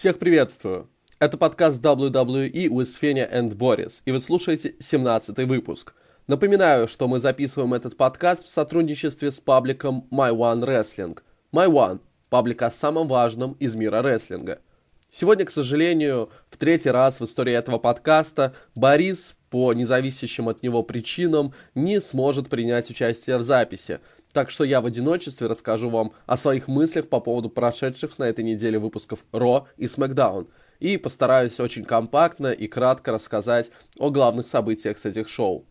Всех приветствую! Это подкаст WWE with Fenia and Boris, и вы слушаете 17 выпуск. Напоминаю, что мы записываем этот подкаст в сотрудничестве с пабликом My One Wrestling. My One – паблик о самом важном из мира рестлинга. Сегодня, к сожалению, в третий раз в истории этого подкаста Борис по независящим от него причинам не сможет принять участие в записи – так что я в одиночестве расскажу вам о своих мыслях по поводу прошедших на этой неделе выпусков Ро и SmackDown. И постараюсь очень компактно и кратко рассказать о главных событиях с этих шоу.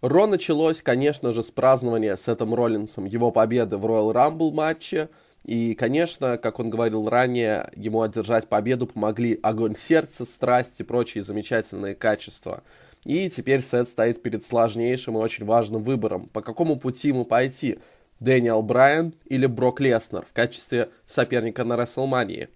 Ро началось, конечно же, с празднования Сетом Роллинсом его победы в Royal Rumble матче. И, конечно, как он говорил ранее, ему одержать победу помогли огонь сердца, страсть и прочие замечательные качества – и теперь Сет стоит перед сложнейшим и очень важным выбором, по какому пути ему пойти, Дэниел Брайан или Брок Леснер в качестве соперника на Расселмании.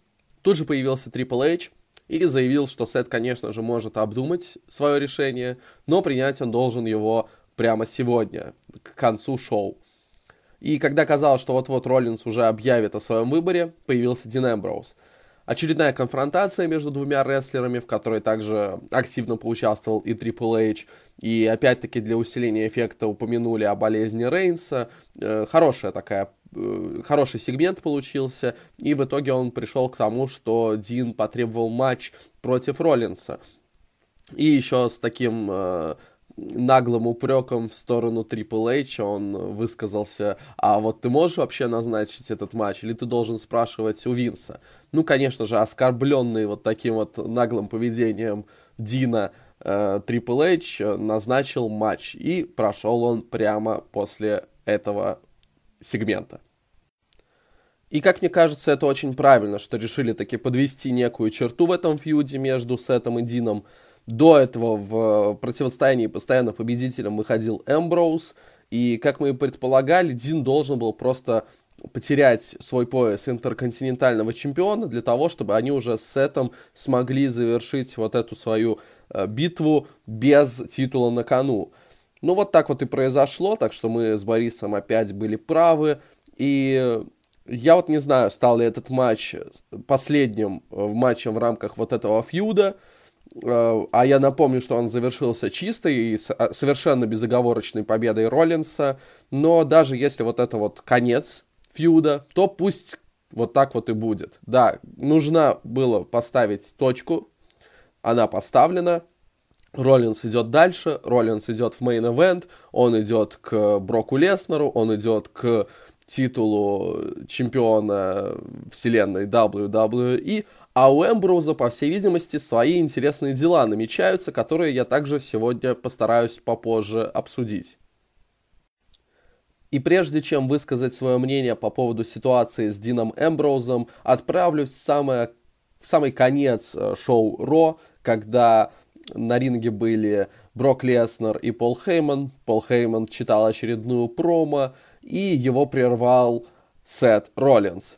Тут же появился Трипл Эйч и заявил, что Сет, конечно же, может обдумать свое решение, но принять он должен его прямо сегодня, к концу шоу. И когда казалось, что вот-вот Роллинс уже объявит о своем выборе, появился Дин Эмброуз – Очередная конфронтация между двумя рестлерами, в которой также активно поучаствовал и Triple H. И опять-таки для усиления эффекта упомянули о болезни Рейнса. Э, хорошая такая э, хороший сегмент получился, и в итоге он пришел к тому, что Дин потребовал матч против Роллинса. И еще с таким э, наглым упреком в сторону Triple H он высказался, а вот ты можешь вообще назначить этот матч, или ты должен спрашивать у Винса? Ну, конечно же, оскорбленный вот таким вот наглым поведением Дина э, Triple H назначил матч, и прошел он прямо после этого сегмента. И, как мне кажется, это очень правильно, что решили таки подвести некую черту в этом фьюде между Сетом и Дином, до этого в противостоянии постоянно победителем выходил Эмброуз, и, как мы и предполагали, Дин должен был просто потерять свой пояс интерконтинентального чемпиона для того, чтобы они уже с Сетом смогли завершить вот эту свою э, битву без титула на кону. Ну вот так вот и произошло, так что мы с Борисом опять были правы. И я вот не знаю, стал ли этот матч последним в матчем в рамках вот этого feud а, Э, а я напомню, что он завершился чистой и а, совершенно безоговорочной победой Роллинса. Но даже если вот это вот конец feud а, то пусть вот так вот и будет. Да, нужно было поставить точку. Она поставлена. Роллинс идет дальше. Роллинс идет в main event. Он идет к Броку Леснеру. Он идет к титулу чемпиона вселенной WWE. А у Эмброуза, по всей видимости, свои интересные дела намечаются, которые я также сегодня постараюсь попозже обсудить. И прежде чем высказать свое мнение по поводу ситуации с Дином Эмброузом, отправлюсь в, самое, в самый конец э, шоу Ро, когда на ринге были Брок Леснер и Пол Хейман. Пол Хейман читал очередную промо, и его прервал Сет Роллинс.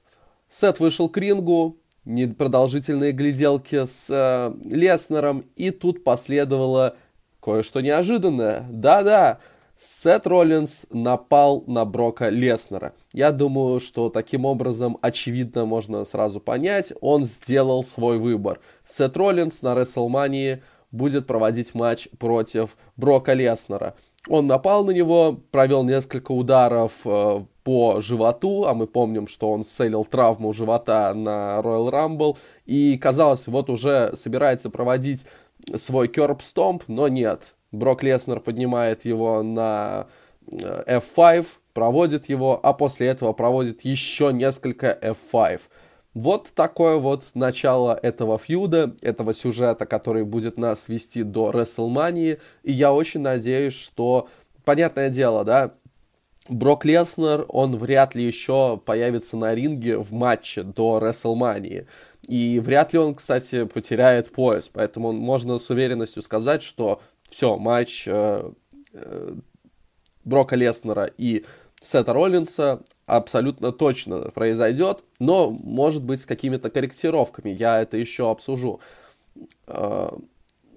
Сет вышел к рингу, непродолжительные гляделки с э, Леснером, и тут последовало кое-что неожиданное. Да-да, Сет Роллинс напал на Брока Леснера. Я думаю, что таким образом очевидно можно сразу понять, он сделал свой выбор. Сет Роллинс на Рестлмании будет проводить матч против Брока Леснера. Он напал на него, провел несколько ударов э, по животу, а мы помним, что он селил травму живота на Royal Rumble, и казалось, вот уже собирается проводить свой керп стомп, но нет. Брок Леснер поднимает его на э, F5, проводит его, а после этого проводит еще несколько F5. Вот такое вот начало этого фьюда, этого сюжета, который будет нас вести до Рестлмании. И я очень надеюсь, что, понятное дело, да, Брок Леснер, он вряд ли еще появится на ринге в матче до Рестлмании. И вряд ли он, кстати, потеряет пояс. Поэтому можно с уверенностью сказать, что все, матч э, э, Брока Леснера и Сета Роллинса абсолютно точно произойдет, но может быть с какими-то корректировками, я это еще обсужу. А,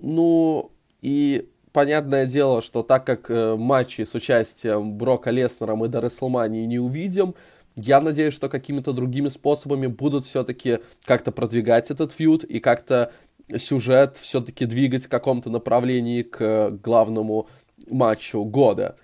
ну, и понятное дело, что так как э, матчи с участием Брока Леснера мы до Рестлмании не увидим, Я надеюсь, что какими-то другими способами будут все-таки как-то продвигать этот фьюд и как-то сюжет все-таки двигать в каком-то направлении к главному матчу года.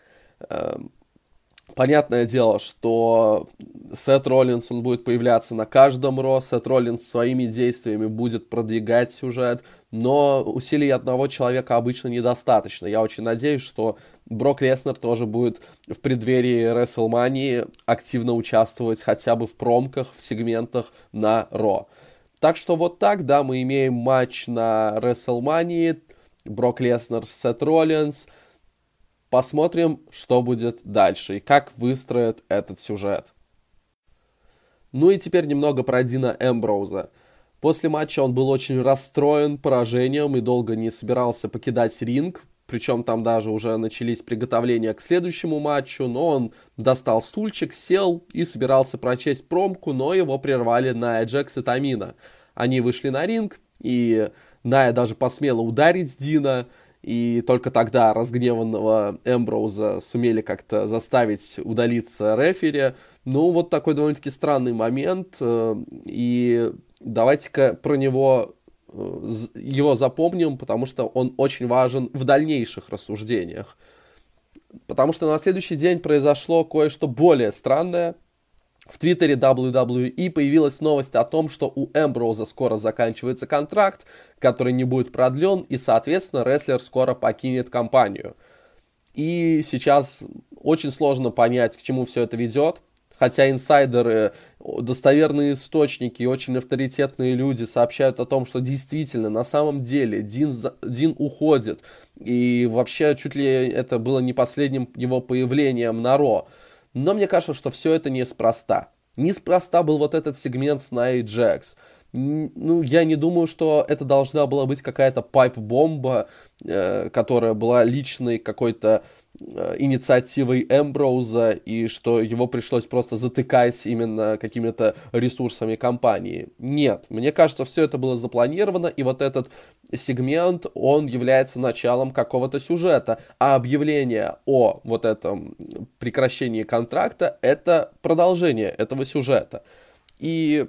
Понятное дело, что Сет Роллинс, он будет появляться на каждом Ро, Сет Роллинс своими действиями будет продвигать сюжет, но усилий одного человека обычно недостаточно. Я очень надеюсь, что Брок Леснер тоже будет в преддверии WrestleMania активно участвовать хотя бы в промках, в сегментах на Ро. Так что вот так, да, мы имеем матч на WrestleMania, Брок Леснер, Сет Роллинс. Посмотрим, что будет дальше и как выстроят этот сюжет. Ну и теперь немного про Дина Эмброуза. После матча он был очень расстроен поражением и долго не собирался покидать ринг, причем там даже уже начались приготовления к следующему матчу, но он достал стульчик, сел и собирался прочесть промку, но его прервали Ная Джекс и Тамина. Они вышли на ринг, и Ная даже посмела ударить Дина, и только тогда разгневанного Эмброуза сумели как-то заставить удалиться рефери. Ну, вот такой довольно-таки странный момент, э, и давайте-ка про него его запомним, потому что он очень важен в дальнейших рассуждениях. Потому что на следующий день произошло кое-что более странное. В твиттере WWE появилась новость о том, что у Эмброуза скоро заканчивается контракт, который не будет продлен, и, соответственно, рестлер скоро покинет компанию. И сейчас очень сложно понять, к чему все это ведет. Хотя инсайдеры, достоверные источники и очень авторитетные люди сообщают о том, что действительно, на самом деле, Дин, Дин уходит. И вообще, чуть ли это было не последним его появлением на Ро. Но мне кажется, что все это неспроста. Неспроста был вот этот сегмент с Най Джекс ну, я не думаю, что это должна была быть какая-то пайп-бомба, которая была личной какой-то э, инициативой Эмброуза, и что его пришлось просто затыкать именно какими-то ресурсами компании. Нет, мне кажется, все это было запланировано, и вот этот сегмент, он является началом какого-то сюжета, а объявление о вот этом прекращении контракта — это продолжение этого сюжета. И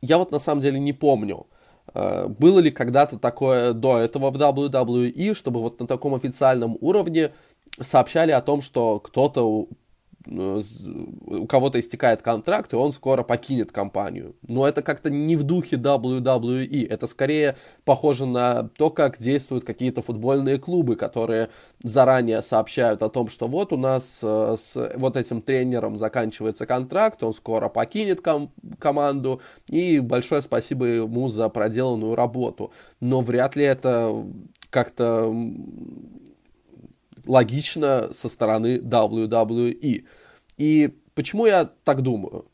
я вот на самом деле не помню, э, было ли когда-то такое до этого в WWE, чтобы вот на таком официальном уровне сообщали о том, что кто-то Э, у кого-то истекает контракт, и он скоро покинет компанию. Но это как-то не в духе WWE. Это скорее похоже на то, как действуют какие-то футбольные клубы, которые заранее сообщают о том, что вот у нас э, с вот этим тренером заканчивается контракт, он скоро покинет ком- команду, и большое спасибо ему за проделанную работу. Но вряд ли это как-то логично со стороны WWE. И почему я так думаю?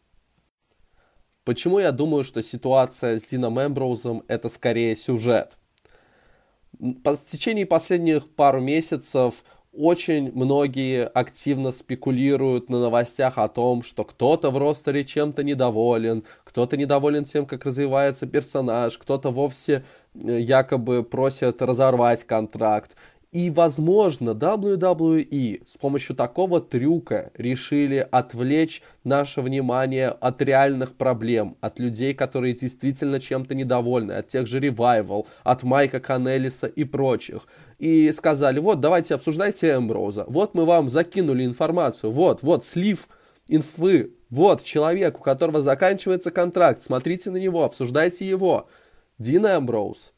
Почему я думаю, что ситуация с Дином Эмброузом это скорее сюжет? По течение последних пару месяцев очень многие активно спекулируют на новостях о том, что кто-то в ростере чем-то недоволен, кто-то недоволен тем, как развивается персонаж, кто-то вовсе э, якобы просит разорвать контракт. И, возможно, WWE с помощью такого трюка решили отвлечь наше внимание от реальных проблем, от людей, которые действительно чем-то недовольны, от тех же Revival, от Майка Канелиса и прочих. И сказали, вот, давайте обсуждайте Эмброуза, вот мы вам закинули информацию, вот, вот, слив инфы, вот человек, у которого заканчивается контракт, смотрите на него, обсуждайте его. Дин Эмброуз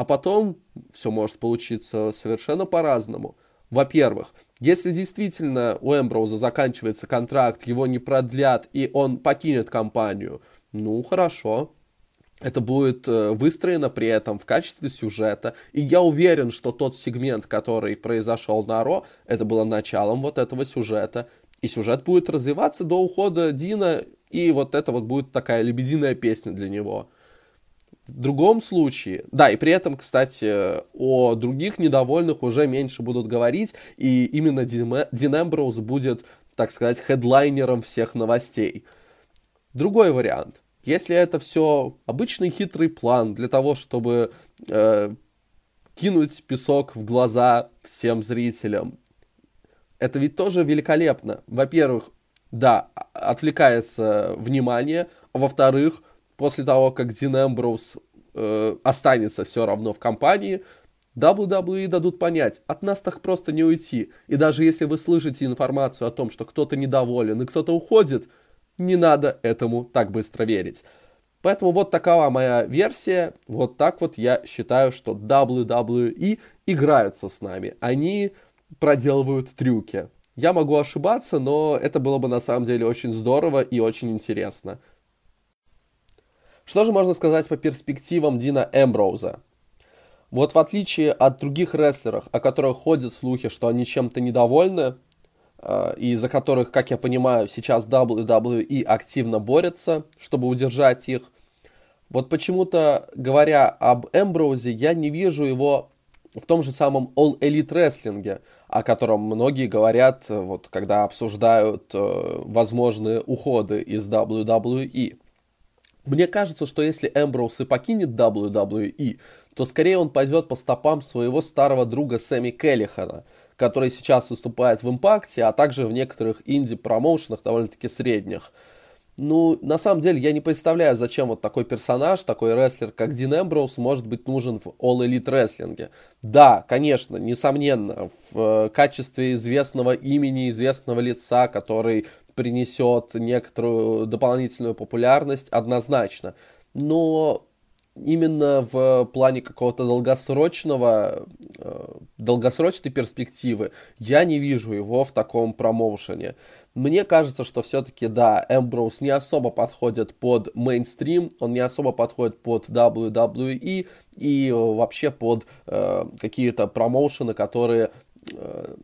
а потом все может получиться совершенно по-разному. Во-первых, если действительно у Эмброуза заканчивается контракт, его не продлят и он покинет компанию, ну хорошо, это будет э, выстроено при этом в качестве сюжета. И я уверен, что тот сегмент, который произошел на Ро, это было началом вот этого сюжета. И сюжет будет развиваться до ухода Дина, и вот это вот будет такая лебединая песня для него. В другом случае, да, и при этом, кстати, о других недовольных уже меньше будут говорить, и именно Дин, Эмброуз будет, так сказать, хедлайнером всех новостей. Другой вариант. Если это все обычный хитрый план для того, чтобы э, кинуть песок в глаза всем зрителям, это ведь тоже великолепно. Во-первых, да, отвлекается внимание, а во-вторых, после того, как Дин Эмброуз э, останется все равно в компании, WWE дадут понять, от нас так просто не уйти. И даже если вы слышите информацию о том, что кто-то недоволен и кто-то уходит, не надо этому так быстро верить. Поэтому вот такова моя версия. Вот так вот я считаю, что WWE играются с нами. Они проделывают трюки. Я могу ошибаться, но это было бы на самом деле очень здорово и очень интересно. Что же можно сказать по перспективам Дина Эмброуза? Вот в отличие от других рестлеров, о которых ходят слухи, что они чем-то недовольны, э, и из-за которых, как я понимаю, сейчас WWE активно борется, чтобы удержать их, вот почему-то, говоря об Эмброузе, я не вижу его в том же самом All Elite рестлинге, о котором многие говорят, вот, когда обсуждают э, возможные уходы из WWE. Мне кажется, что если Эмброуз и покинет WWE, то скорее он пойдет по стопам своего старого друга Сэмми Келлихана, который сейчас выступает в Импакте, а также в некоторых инди-промоушенах довольно-таки средних. Ну, на самом деле, я не представляю, зачем вот такой персонаж, такой рестлер, как Дин Эмброуз, может быть нужен в All Elite рестлинге. Да, конечно, несомненно, в э, качестве известного имени, известного лица, который принесет некоторую дополнительную популярность, однозначно. Но именно в плане какого-то долгосрочного, э, долгосрочной перспективы я не вижу его в таком промоушене. Мне кажется, что все-таки, да, Эмброуз не особо подходит под мейнстрим, он не особо подходит под WWE и вообще под э, какие-то промоушены, которые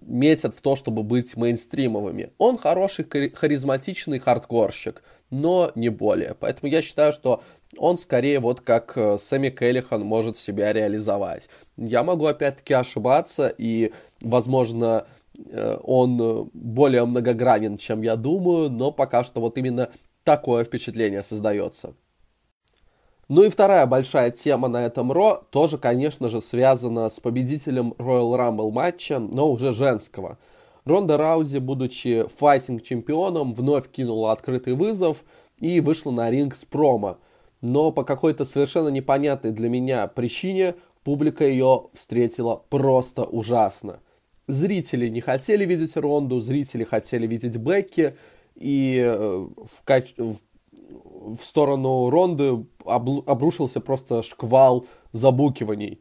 метят в то, чтобы быть мейнстримовыми. Он хороший, харизматичный хардкорщик, но не более. Поэтому я считаю, что он скорее вот как э, Сэмми Келлихан может себя реализовать. Я могу опять-таки ошибаться, и, возможно, э, он более многогранен, чем я думаю, но пока что вот именно такое впечатление создается. Ну и вторая большая тема на этом Ро тоже, конечно же, связана с победителем Royal Rumble матча, но уже женского. Ронда Раузи, будучи файтинг-чемпионом, вновь кинула открытый вызов и вышла на ринг с промо – но по какой-то совершенно непонятной для меня причине публика ее встретила просто ужасно. Зрители не хотели видеть Ронду, зрители хотели видеть Бекки, и э, в, кач... в сторону Ронды обрушился просто шквал забукиваний.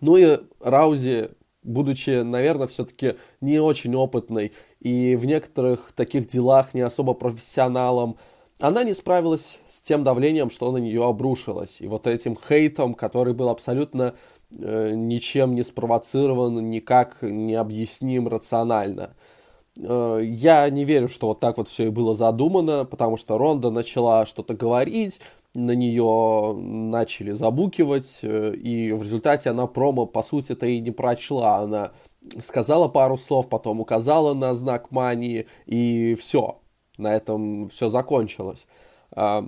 Ну и Раузи, будучи, наверное, все-таки не очень опытной и в некоторых таких делах не особо профессионалом, она не справилась с тем давлением, что на нее обрушилось. И вот этим хейтом, который был абсолютно э, ничем не спровоцирован, никак не объясним рационально. Э, я не верю, что вот так вот все и было задумано, потому что Ронда начала что-то говорить, на нее начали забукивать, э, и в результате она промо, по сути-то, и не прочла. Она сказала пару слов, потом указала на знак мании, и все на этом все закончилось. А,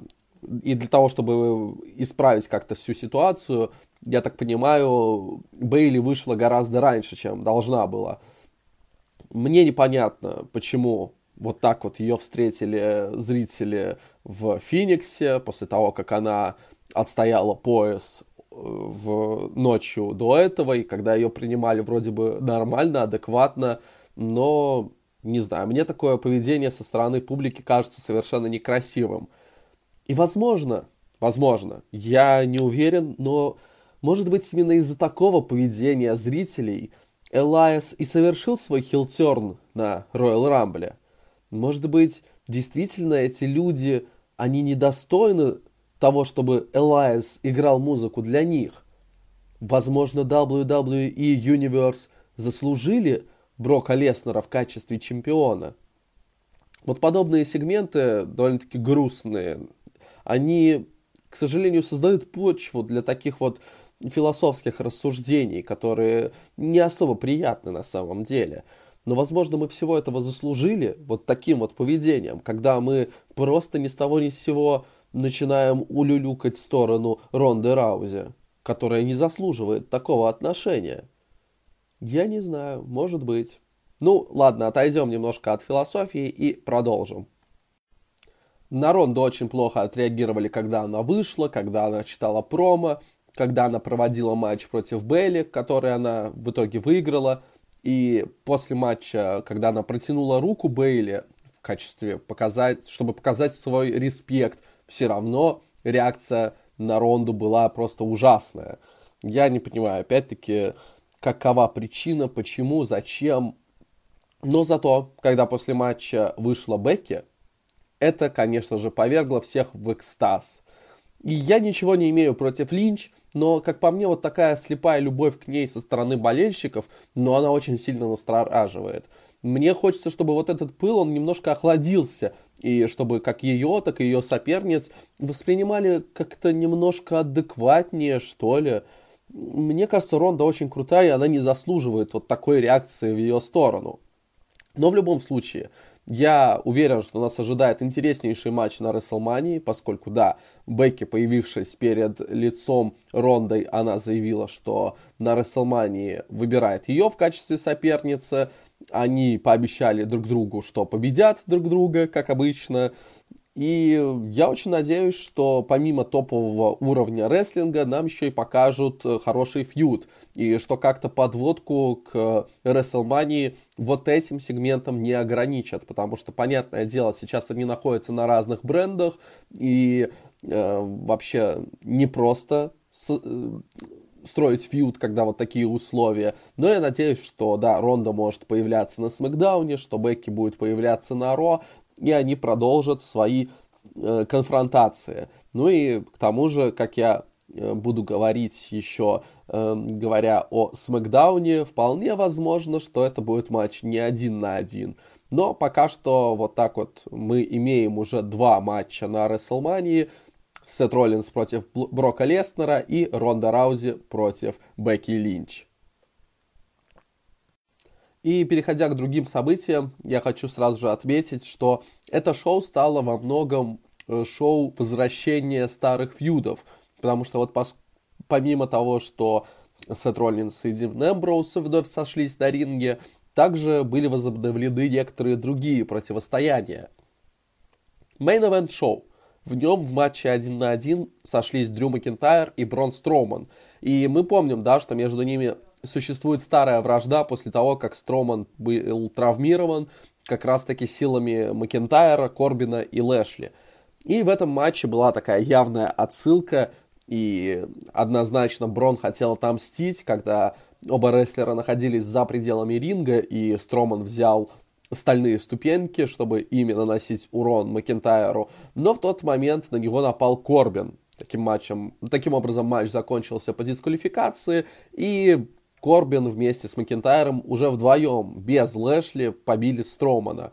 и для того, чтобы исправить как-то всю ситуацию, я так понимаю, Бейли вышла гораздо раньше, чем должна была. Мне непонятно, почему вот так вот ее встретили зрители в Фениксе после того, как она отстояла пояс э, в ночью до этого, и когда ее принимали вроде бы нормально, адекватно, но не знаю, мне такое поведение со стороны публики кажется совершенно некрасивым. И возможно, возможно, я не уверен, но может быть именно из-за такого поведения зрителей Элайас и совершил свой хилтерн на Роyal Рамбле. Может быть, действительно эти люди, они недостойны того, чтобы Элайас играл музыку для них. Возможно, WWE Universe заслужили Брока Леснера в качестве чемпиона. Вот подобные сегменты, довольно-таки грустные, они, к сожалению, создают почву для таких вот философских рассуждений, которые не особо приятны на самом деле. Но, возможно, мы всего этого заслужили вот таким вот поведением, когда мы просто ни с того ни с сего начинаем улюлюкать в сторону Ронды Раузи, которая не заслуживает такого отношения. Я не знаю, может быть. Ну, ладно, отойдем немножко от философии и продолжим. На Ронду очень плохо отреагировали, когда она вышла, когда она читала промо, когда она проводила матч против Белли, который она в итоге выиграла. И после матча, когда она протянула руку Бейли в качестве показать, чтобы показать свой респект, все равно реакция на Ронду была просто ужасная. Я не понимаю, опять-таки, какова причина, почему, зачем. Но зато, когда после матча вышла Бекки, это, конечно же, повергло всех в экстаз. И я ничего не имею против Линч, но, как по мне, вот такая слепая любовь к ней со стороны болельщиков, но она очень сильно настораживает. Мне хочется, чтобы вот этот пыл, он немножко охладился, и чтобы как ее, так и ее соперниц воспринимали как-то немножко адекватнее, что ли. Мне кажется, Ронда очень крутая, и она не заслуживает вот такой реакции в ее сторону. Но в любом случае, я уверен, что нас ожидает интереснейший матч на Рестлмании, поскольку, да, Бекки, появившись перед лицом Рондой, она заявила, что на Рестлмании выбирает ее в качестве соперницы. Они пообещали друг другу, что победят друг друга, как обычно. И я очень надеюсь, что помимо топового уровня рестлинга нам еще и покажут э, хороший фьюд. И что как-то подводку к WrestleMania вот этим сегментом не ограничат. Потому что, понятное дело, сейчас они находятся на разных брендах. И э, вообще не просто с, э, строить фьюд, когда вот такие условия. Но я надеюсь, что, да, Ронда может появляться на Смакдауне, что Бекки будет появляться на Ро, и они продолжат свои э, конфронтации. Ну и к тому же, как я э, буду говорить еще, э, говоря о Смакдауне, вполне возможно, что это будет матч не один на один. Но пока что вот так вот мы имеем уже два матча на Рестлмании. Сет Роллинс против Брока Леснера и Ронда Раузи против Бекки Линч. И переходя к другим событиям, я хочу сразу же отметить, что это шоу стало во многом э, шоу возвращения старых фьюдов. Потому что вот пос... помимо того, что Сет Роллинс и Дим Эмброуз вновь сошлись на ринге, также были возобновлены некоторые другие противостояния. Event Show. В нем в матче один на один сошлись Дрю Макинтайр и Брон Строуман. И мы помним, да, что между ними существует старая вражда после того, как Строман был травмирован как раз-таки силами Макентайра, Корбина и Лэшли. И в этом матче была такая явная отсылка, и однозначно Брон хотел отомстить, когда оба рестлера находились за пределами ринга, и Строман взял стальные ступеньки, чтобы ими наносить урон Макентайру. Но в тот момент на него напал Корбин. Таким матчем, таким образом матч закончился по дисквалификации, и Корбин вместе с Макентайром уже вдвоем, без Лэшли, побили Стромана.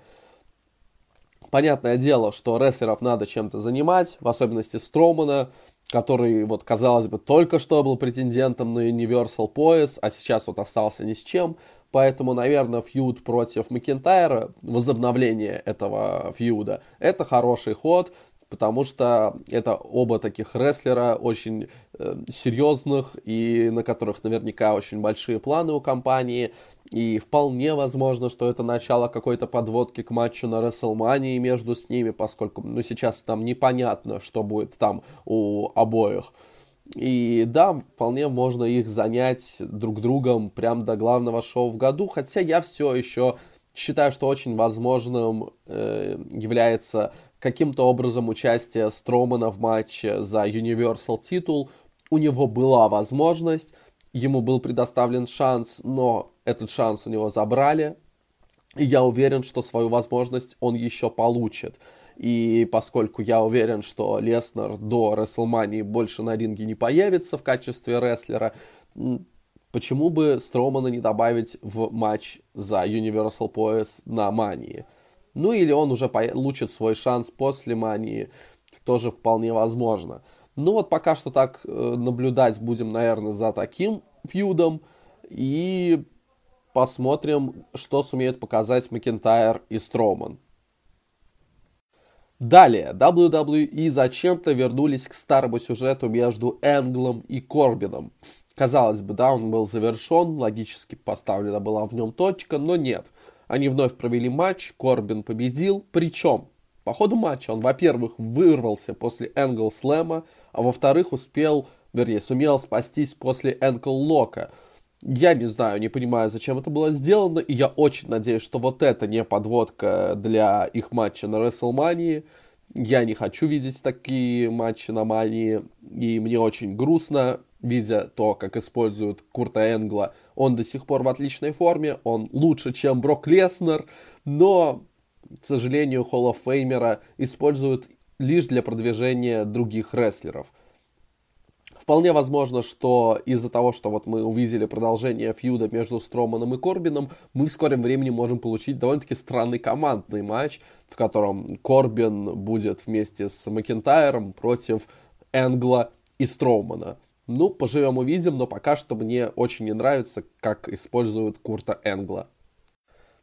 Понятное дело, что рестлеров надо чем-то занимать, в особенности Стромана, который, вот, казалось бы, только что был претендентом на Universal пояс, а сейчас вот остался ни с чем. Поэтому, наверное, фьюд против Макентайра, возобновление этого фьюда, это хороший ход потому что это оба таких рестлера очень э, серьезных и на которых наверняка очень большие планы у компании. И вполне возможно, что это начало какой-то подводки к матчу на WrestleMania между с ними, поскольку ну, сейчас там непонятно, что будет там у обоих. И да, вполне можно их занять друг другом прям до главного шоу в году, хотя я все еще считаю, что очень возможным э, является каким-то образом участие Стромана в матче за Universal титул. У него была возможность, ему был предоставлен шанс, но этот шанс у него забрали. И я уверен, что свою возможность он еще получит. И поскольку я уверен, что Леснер до Рестлмании больше на ринге не появится в качестве рестлера, почему бы Стромана не добавить в матч за Universal пояс на Мании? Ну или он уже получит свой шанс после мании, тоже вполне возможно. Ну вот пока что так э, наблюдать будем, наверное, за таким фьюдом. И посмотрим, что сумеют показать Макентайр и Строман. Далее, WWE зачем-то вернулись к старому сюжету между Энглом и Корбином. Казалось бы, да, он был завершен, логически поставлена была в нем точка, но нет. Они вновь провели матч, Корбин победил, причем по ходу матча он, во-первых, вырвался после Энгл Слэма, а во-вторых, успел, вернее, сумел спастись после Энкл Лока. Я не знаю, не понимаю, зачем это было сделано, и я очень надеюсь, что вот это не подводка для их матча на WrestleMania. Я не хочу видеть такие матчи на Мании, и мне очень грустно, видя то, как используют Курта Энгла. Он до сих пор в отличной форме, он лучше, чем Брок Леснер, но к сожалению, Холл оф Феймера используют лишь для продвижения других рестлеров. Вполне возможно, что из-за того, что вот мы увидели продолжение фьюда между Строманом и Корбином, мы в скором времени можем получить довольно-таки странный командный матч, в котором Корбин будет вместе с Макентайром против Энгла и Строумана. Ну, поживем увидим, но пока что мне очень не нравится, как используют Курта Энгла.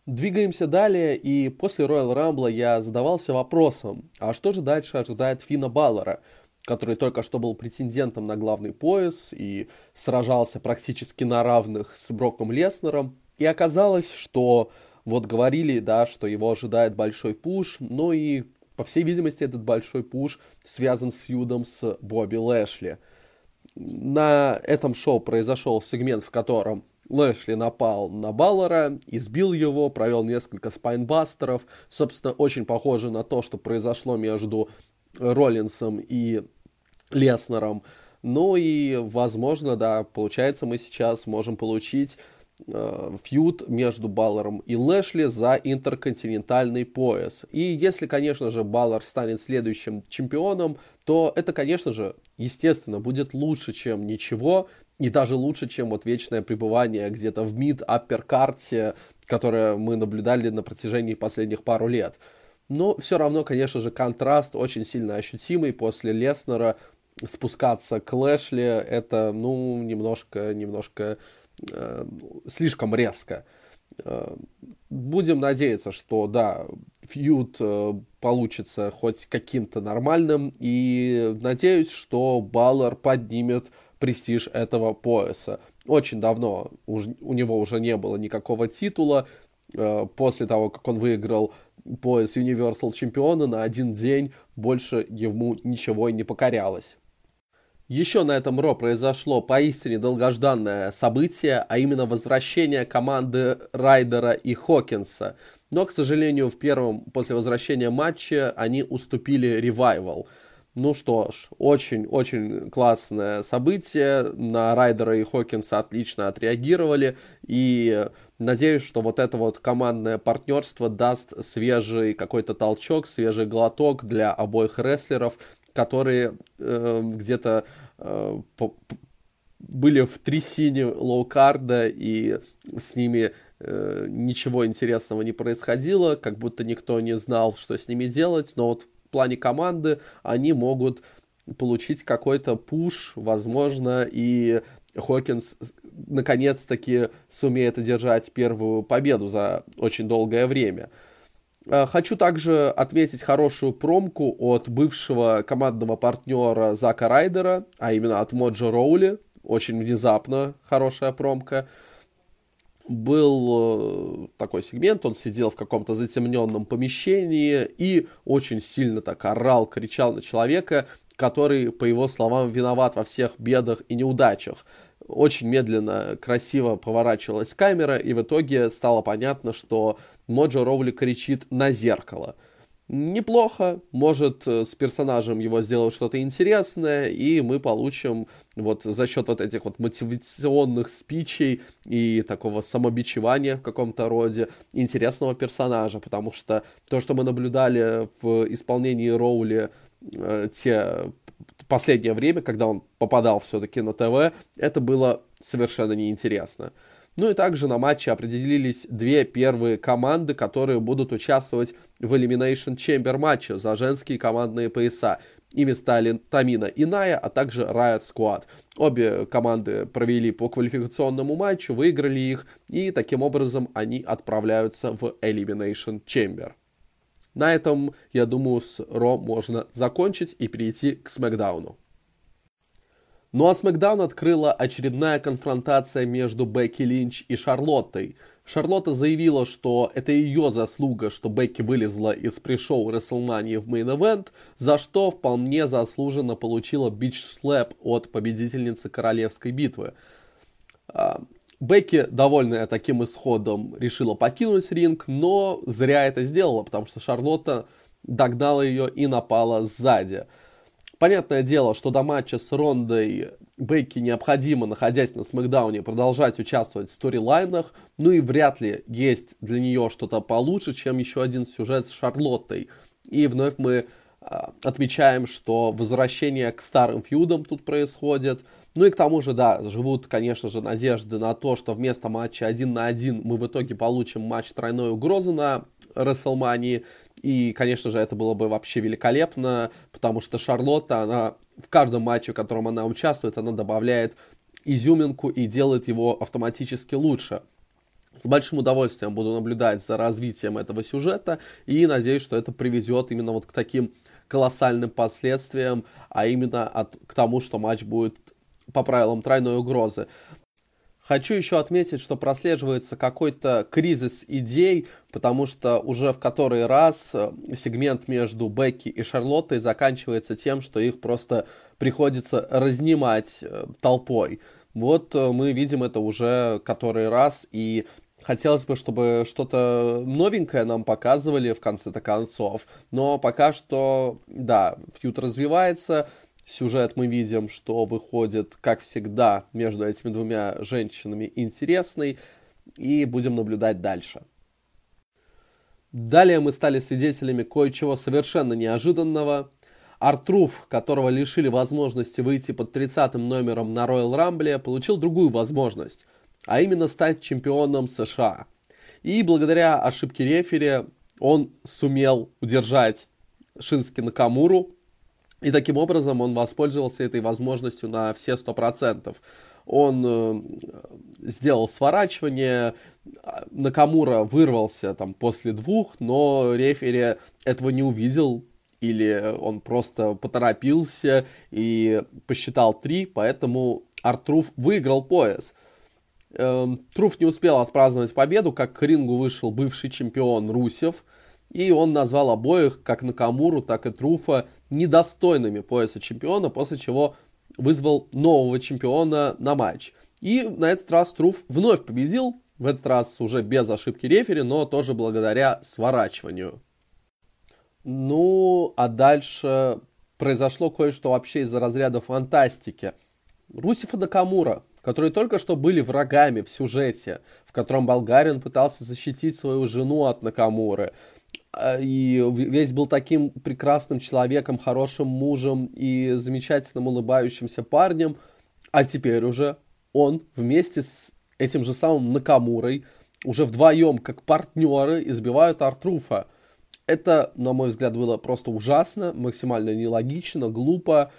Двигаемся далее, и после Royal Rumble я задавался вопросом, а что же дальше ожидает Фина Баллера, который только что был претендентом на главный пояс и сражался практически на равных с Броком Леснером, и оказалось, что вот говорили, да, что его ожидает большой пуш, но и, по всей видимости, этот большой пуш связан с фьюдом с Бобби Лэшли. На этом шоу произошел сегмент, в котором Лэшли напал на Баллера, избил его, провел несколько спайнбастеров. Собственно, очень похоже на то, что произошло между Роллинсом и Леснером. Ну и, возможно, да, получается, мы сейчас можем получить фьюд между Баллером и Лэшли за интерконтинентальный пояс. И если, конечно же, Баллер станет следующим чемпионом, то это, конечно же, естественно, будет лучше, чем ничего, и даже лучше, чем вот вечное пребывание где-то в мид-апперкарте, которое мы наблюдали на протяжении последних пару лет. Но все равно, конечно же, контраст очень сильно ощутимый после Леснера. Спускаться к Лэшли это, ну, немножко, немножко э, слишком резко. Э, будем надеяться, что, да, фьюд э, получится хоть каким-то нормальным. И надеюсь, что Баллар поднимет престиж этого пояса. Очень давно уж, у него уже не было никакого титула. Э, после того, как он выиграл пояс Universal чемпиона на один день, больше ему ничего и не покорялось. Еще на этом Ро произошло поистине долгожданное событие, а именно возвращение команды Райдера и Хокинса. Но, к сожалению, в первом после возвращения матча они уступили Ревайвал – ну что ж, очень-очень классное событие. На Райдера и Хокинса отлично отреагировали. И надеюсь, что вот это вот командное партнерство даст свежий какой-то толчок, свежий глоток для обоих рестлеров, которые э, где-то э, были в трясине лоукарда, и с ними э, ничего интересного не происходило, как будто никто не знал, что с ними делать. Но вот плане команды они могут получить какой-то пуш, возможно, и Хокинс наконец-таки сумеет одержать первую победу за очень долгое время. А, хочу также отметить хорошую промку от бывшего командного партнера Зака Райдера, а именно от Моджо Роули. Очень внезапно хорошая промка был э, такой сегмент, он сидел в каком-то затемненном помещении и очень сильно так орал, кричал на человека, который, по его словам, виноват во всех бедах и неудачах. Очень медленно, красиво поворачивалась камера, и в итоге стало понятно, что Моджо Роули кричит на зеркало – неплохо, может э, с персонажем его сделать что-то интересное, и мы получим вот за счет вот этих вот мотивационных спичей и такого самобичевания в каком-то роде интересного персонажа, потому что то, что мы наблюдали в исполнении Роули те последнее время, когда он попадал все-таки на ТВ, это было совершенно неинтересно. Ну и также на матче определились две первые команды, которые будут участвовать в Elimination Chamber матче за женские командные пояса. Ими стали Тамина и Ная, а также Riot Squad. Обе команды провели по квалификационному матчу, выиграли их, и таким образом они отправляются в Elimination Chamber. На этом, я думаю, с Ро можно закончить и перейти к Смакдауну. Ну а SmackDown открыла очередная конфронтация между Бекки Линч и Шарлоттой. Шарлотта заявила, что это ее заслуга, что Бекки вылезла из pre-show WrestleMania в main event, за что вполне заслуженно получила bitch slap от победительницы королевской битвы. Бекки, довольная таким исходом, решила покинуть ринг, но зря это сделала, потому что Шарлотта догнала ее и напала сзади. Понятное дело, что до матча с Рондой Бекки необходимо, находясь на Смакдауне, продолжать участвовать в сторилайнах, ну и вряд ли есть для нее что-то получше, чем еще один сюжет с Шарлоттой. И вновь мы а, отмечаем, что возвращение к старым фьюдам тут происходит. Ну и к тому же, да, живут, конечно же, надежды на то, что вместо матча один на один мы в итоге получим матч тройной угрозы на Расселмании. И, конечно же, это было бы вообще великолепно, потому что Шарлотта, она в каждом матче, в котором она участвует, она добавляет изюминку и делает его автоматически лучше. С большим удовольствием буду наблюдать за развитием этого сюжета и надеюсь, что это приведет именно вот к таким колоссальным последствиям, а именно от, к тому, что матч будет по правилам тройной угрозы. Хочу еще отметить, что прослеживается какой-то кризис идей, потому что уже в который раз э, сегмент между Бекки и Шарлоттой заканчивается тем, что их просто приходится разнимать э, толпой. Вот э, мы видим это уже который раз, и хотелось бы, чтобы что-то новенькое нам показывали в конце-то концов. Но пока что, да, фьют развивается, Сюжет мы видим, что выходит, как всегда, между этими двумя женщинами интересный, и будем наблюдать дальше. Далее мы стали свидетелями кое-чего совершенно неожиданного. Артруф, которого лишили возможности выйти под 30 номером на Royal Rumble, получил другую возможность, а именно стать чемпионом США. И благодаря ошибке рефери он сумел удержать Шински Накамуру, и таким образом он воспользовался этой возможностью на все сто процентов. Он э, сделал сворачивание, Накамура вырвался там после двух, но рефери этого не увидел, или он просто поторопился и посчитал три, поэтому Артруф выиграл пояс. Эм, Труф не успел отпраздновать победу, как к рингу вышел бывший чемпион Русев – и он назвал обоих, как Накамуру, так и Труфа, недостойными пояса чемпиона, после чего вызвал нового чемпиона на матч. И на этот раз Труф вновь победил, в этот раз уже без ошибки рефери, но тоже благодаря сворачиванию. Ну, а дальше произошло кое-что вообще из-за разряда фантастики. Русиф и Накамура, которые только что были врагами в сюжете, в котором Болгарин пытался защитить свою жену от Накамуры, и весь был таким прекрасным человеком, хорошим мужем и замечательным улыбающимся парнем, а теперь уже он вместе с этим же самым Накамурой уже вдвоем, как партнеры, избивают Артруфа. Это, на мой взгляд, было просто ужасно, максимально нелогично, глупо.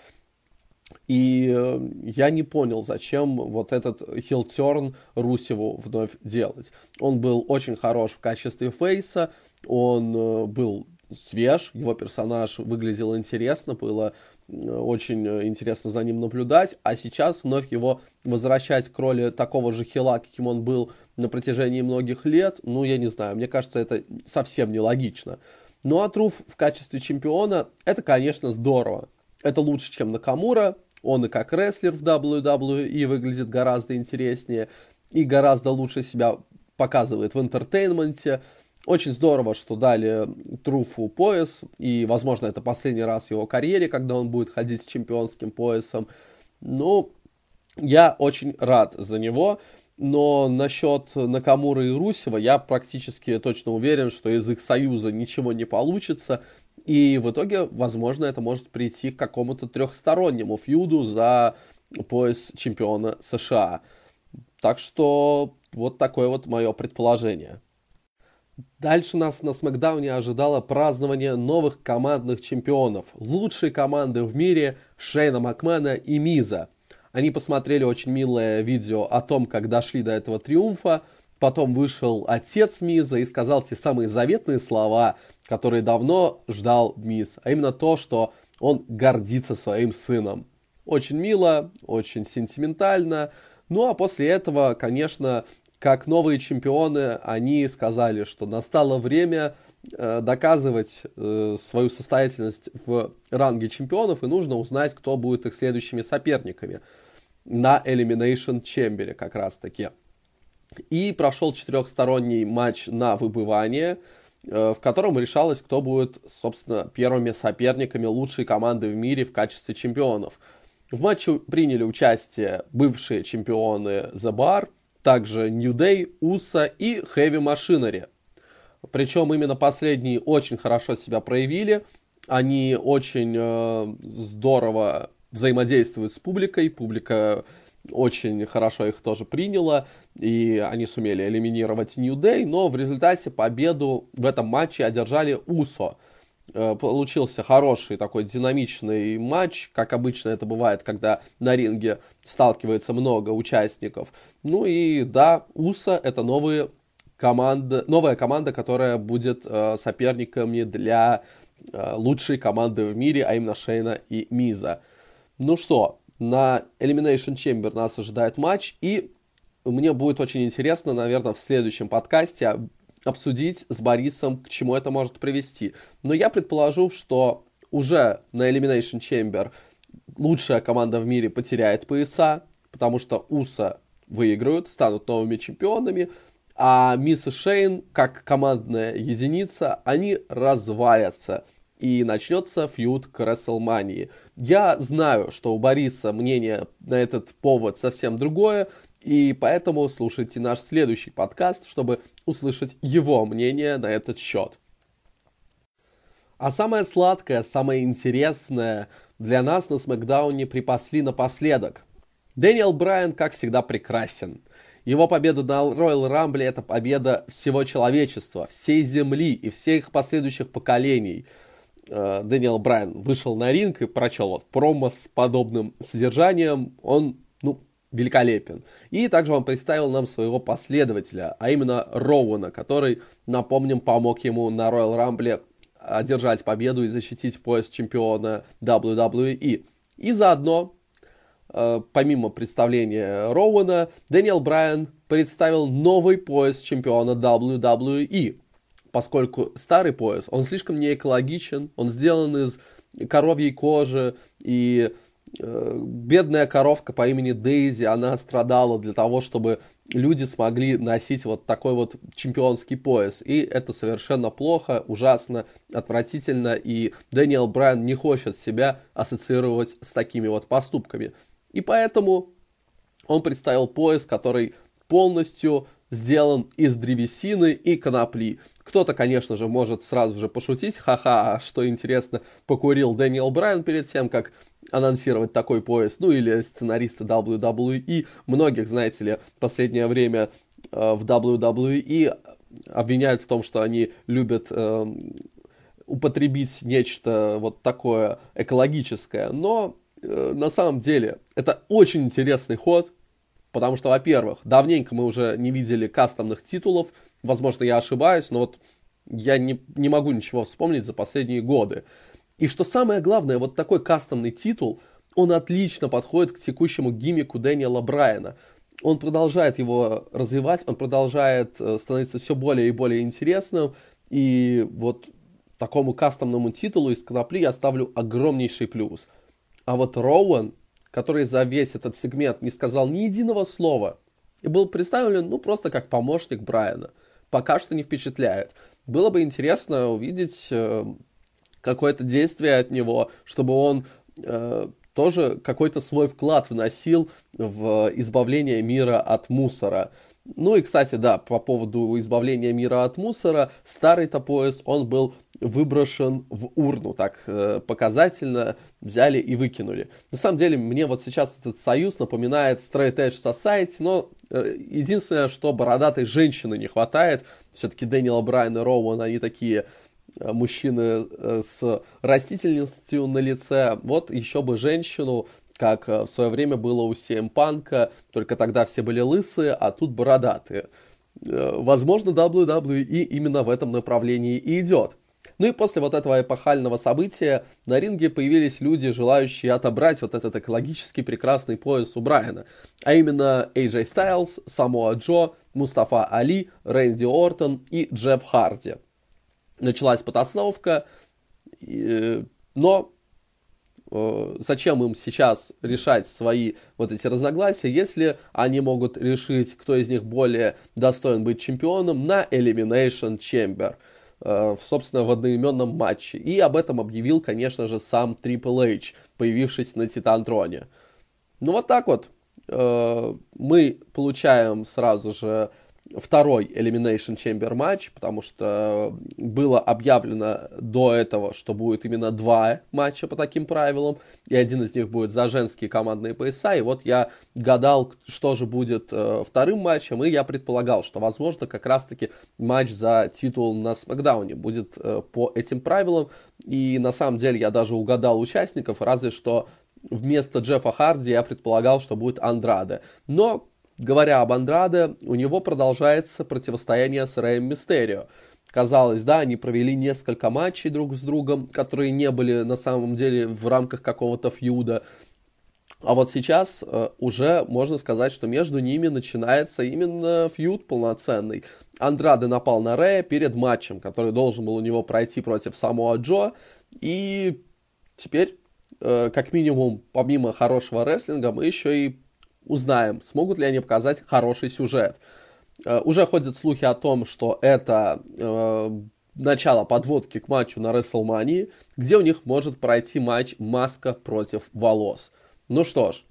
И э, я не понял, зачем вот этот хилтерн Русеву вновь делать. Он был очень хорош в качестве фейса, он э, был свеж, его персонаж выглядел интересно, было э, очень интересно за ним наблюдать, а сейчас вновь его возвращать к роли такого же хила, каким он был на протяжении многих лет, ну, я не знаю, мне кажется, это совсем нелогично. Ну, а Труф в качестве чемпиона, это, конечно, здорово. Это лучше, чем Накамура, он и как рестлер в WWE выглядит гораздо интереснее и гораздо лучше себя показывает в интертейнменте. Очень здорово, что дали Труфу пояс, и, возможно, это последний раз в его карьере, когда он будет ходить с чемпионским поясом. Ну, я очень рад за него, но насчет Накамура и Русева я практически точно уверен, что из их союза ничего не получится, и в итоге, возможно, это может прийти к какому-то трехстороннему фьюду за пояс чемпиона США. Так что вот такое вот мое предположение. Дальше нас на Смакдауне ожидало празднование новых командных чемпионов. Лучшие команды в мире Шейна Макмена и Миза. Они посмотрели очень милое видео о том, как дошли до этого триумфа, Потом вышел отец Миза и сказал те самые заветные слова, которые давно ждал Миз, а именно то, что он гордится своим сыном. Очень мило, очень сентиментально. Ну а после этого, конечно, как новые чемпионы, они сказали, что настало время э, доказывать э, свою состоятельность в ранге чемпионов, и нужно узнать, кто будет их следующими соперниками на Elimination Chamber как раз таки. И прошел четырехсторонний матч на выбывание, э, в котором решалось, кто будет, собственно, первыми соперниками лучшей команды в мире в качестве чемпионов. В матче приняли участие бывшие чемпионы The Bar – также New Day, USA и Heavy Machinery. Причем именно последние очень хорошо себя проявили. Они очень э, здорово взаимодействуют с публикой. Публика очень хорошо их тоже приняла, и они сумели элиминировать New Day, но в результате победу в этом матче одержали Усо. Э, получился хороший такой динамичный матч, как обычно это бывает, когда на ринге сталкивается много участников. Ну и да, УСА это новые команда, новая команда, которая будет э, соперниками для э, лучшей команды в мире, а именно Шейна и Миза. Ну что, на Elimination Chamber нас ожидает матч, и мне будет очень интересно, наверное, в следующем подкасте обсудить с Борисом, к чему это может привести. Но я предположу, что уже на Elimination Chamber лучшая команда в мире потеряет пояса, потому что УСА выиграют, станут новыми чемпионами, а Мисс и Шейн, как командная единица, они развалятся. И начнется фьюд к WrestleMania. Я знаю, что у Бориса мнение на этот повод совсем другое, и поэтому слушайте наш следующий подкаст, чтобы услышать его мнение на этот счет. А самое сладкое, самое интересное для нас на Смакдауне припасли напоследок. Дэниел Брайан, как всегда, прекрасен. Его победа на Royal Rumble – это победа всего человечества, всей Земли и всех последующих поколений. Э, Дэниел Брайан вышел на ринг и прочел вот промо с подобным содержанием. Он великолепен. И также он представил нам своего последователя, а именно Роуэна, который, напомним, помог ему на Royal Rumble одержать победу и защитить пояс чемпиона WWE. И заодно, э, помимо представления Роуэна, Дэниел Брайан представил новый пояс чемпиона WWE. Поскольку старый пояс, он слишком не экологичен, он сделан из коровьей кожи и Э, бедная коровка по имени Дейзи, она страдала для того, чтобы люди смогли носить вот такой вот чемпионский пояс. И это совершенно плохо, ужасно, отвратительно, и Дэниел Брайан не хочет себя ассоциировать с такими вот поступками. И поэтому он представил пояс, который полностью сделан из древесины и конопли. Кто-то, конечно же, может сразу же пошутить, ха-ха, а что интересно, покурил Дэниел Брайан перед тем, как анонсировать такой пояс, ну или сценаристы WWE. Многих, знаете ли, последнее время э, в WWE обвиняют в том, что они любят э, употребить нечто вот такое экологическое, но э, на самом деле это очень интересный ход, потому что, во-первых, давненько мы уже не видели кастомных титулов, возможно, я ошибаюсь, но вот я не, не могу ничего вспомнить за последние годы. И что самое главное, вот такой кастомный титул, он отлично подходит к текущему гиммику Дэниела Брайана. Он продолжает его развивать, он продолжает э, становиться все более и более интересным. И вот такому кастомному титулу из конопли я ставлю огромнейший плюс. А вот Роуэн, который за весь этот сегмент не сказал ни единого слова, и был представлен, ну, просто как помощник Брайана, пока что не впечатляет. Было бы интересно увидеть э, какое-то действие от него, чтобы он э, тоже какой-то свой вклад вносил в избавление мира от мусора. Ну и, кстати, да, по поводу избавления мира от мусора, старый-то пояс, он был выброшен в урну, так э, показательно взяли и выкинули. На самом деле, мне вот сейчас этот союз напоминает Straight Edge Society, но э, единственное, что бородатой женщины не хватает, все-таки Дэниел Брайан и Роуэн, они такие Э, мужчины э, с растительностью на лице. Вот еще бы женщину, как э, в свое время было у CM Панка, только тогда все были лысые, а тут бородатые. Возможно, WWE именно в этом направлении и идет. Ну и после вот этого эпохального события на ринге появились люди, желающие отобрать вот этот экологически прекрасный пояс у Брайана. А именно AJ Styles, Самоа Джо, Мустафа Али, Рэнди Ортон и Джефф Харди. Началась потасовка, э, но э, зачем им сейчас решать свои вот эти разногласия, если они могут решить, кто из них более достоин быть чемпионом на Elimination Chamber, э, собственно, в одноименном матче. И об этом объявил, конечно же, сам Triple H, появившись на Титантроне. Ну вот так вот. Э, мы получаем сразу же второй Elimination Chamber матч, потому что было объявлено до этого, что будет именно два матча по таким правилам, и один из них будет за женские командные пояса, и вот я гадал, что же будет э, вторым матчем, и я предполагал, что, возможно, как раз-таки матч за титул на Смакдауне будет э, по этим правилам, и на самом деле я даже угадал участников, разве что вместо Джеффа Харди я предполагал, что будет Андраде. Но Говоря об Андраде, у него продолжается противостояние с Рэем Мистерио. Казалось, да, они провели несколько матчей друг с другом, которые не были на самом деле в рамках какого-то фьюда. А вот сейчас э, уже можно сказать, что между ними начинается именно фьюд полноценный. Андраде напал на Рэя перед матчем, который должен был у него пройти против Самуа Джо. И теперь, э, как минимум, помимо хорошего рестлинга, мы еще и узнаем, смогут ли они показать хороший сюжет. Э, уже ходят слухи о том, что это э, начало подводки к матчу на WrestleMania, где у них может пройти матч маска против волос. Ну что ж,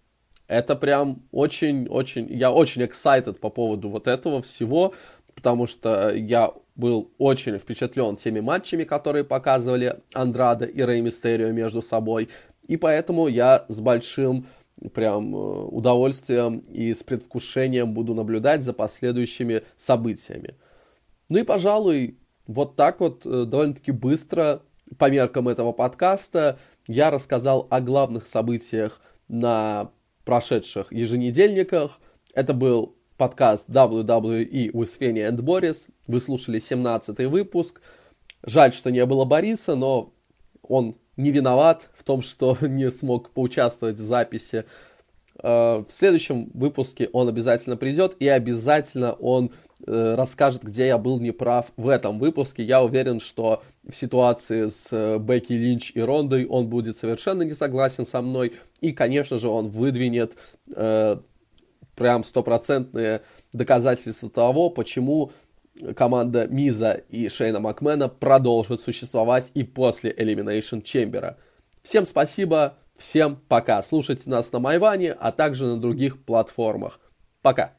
это прям очень-очень, я очень excited по поводу вот этого всего, потому что я был очень впечатлен теми матчами, которые показывали Андрада и Рей Мистерио между собой, и поэтому я с большим прям э, удовольствием и с предвкушением буду наблюдать за последующими событиями. Ну и, пожалуй, вот так вот э, довольно-таки быстро, по меркам этого подкаста, я рассказал о главных событиях на прошедших еженедельниках. Это был подкаст WWE with Fenia and Boris. Вы слушали 17 выпуск. Жаль, что не было Бориса, но он не виноват в том, что не смог поучаствовать в записи. Э, в следующем выпуске он обязательно придет и обязательно он э, расскажет, где я был неправ в этом выпуске. Я уверен, что в ситуации с э, Бекки Линч и Рондой он будет совершенно не согласен со мной. И, конечно же, он выдвинет прям стопроцентные доказательства того, почему команда Миза и Шейна Макмена продолжит существовать и после Elimination Chamber. Всем спасибо, всем пока. Слушайте нас на Майване, а также на других платформах. Пока.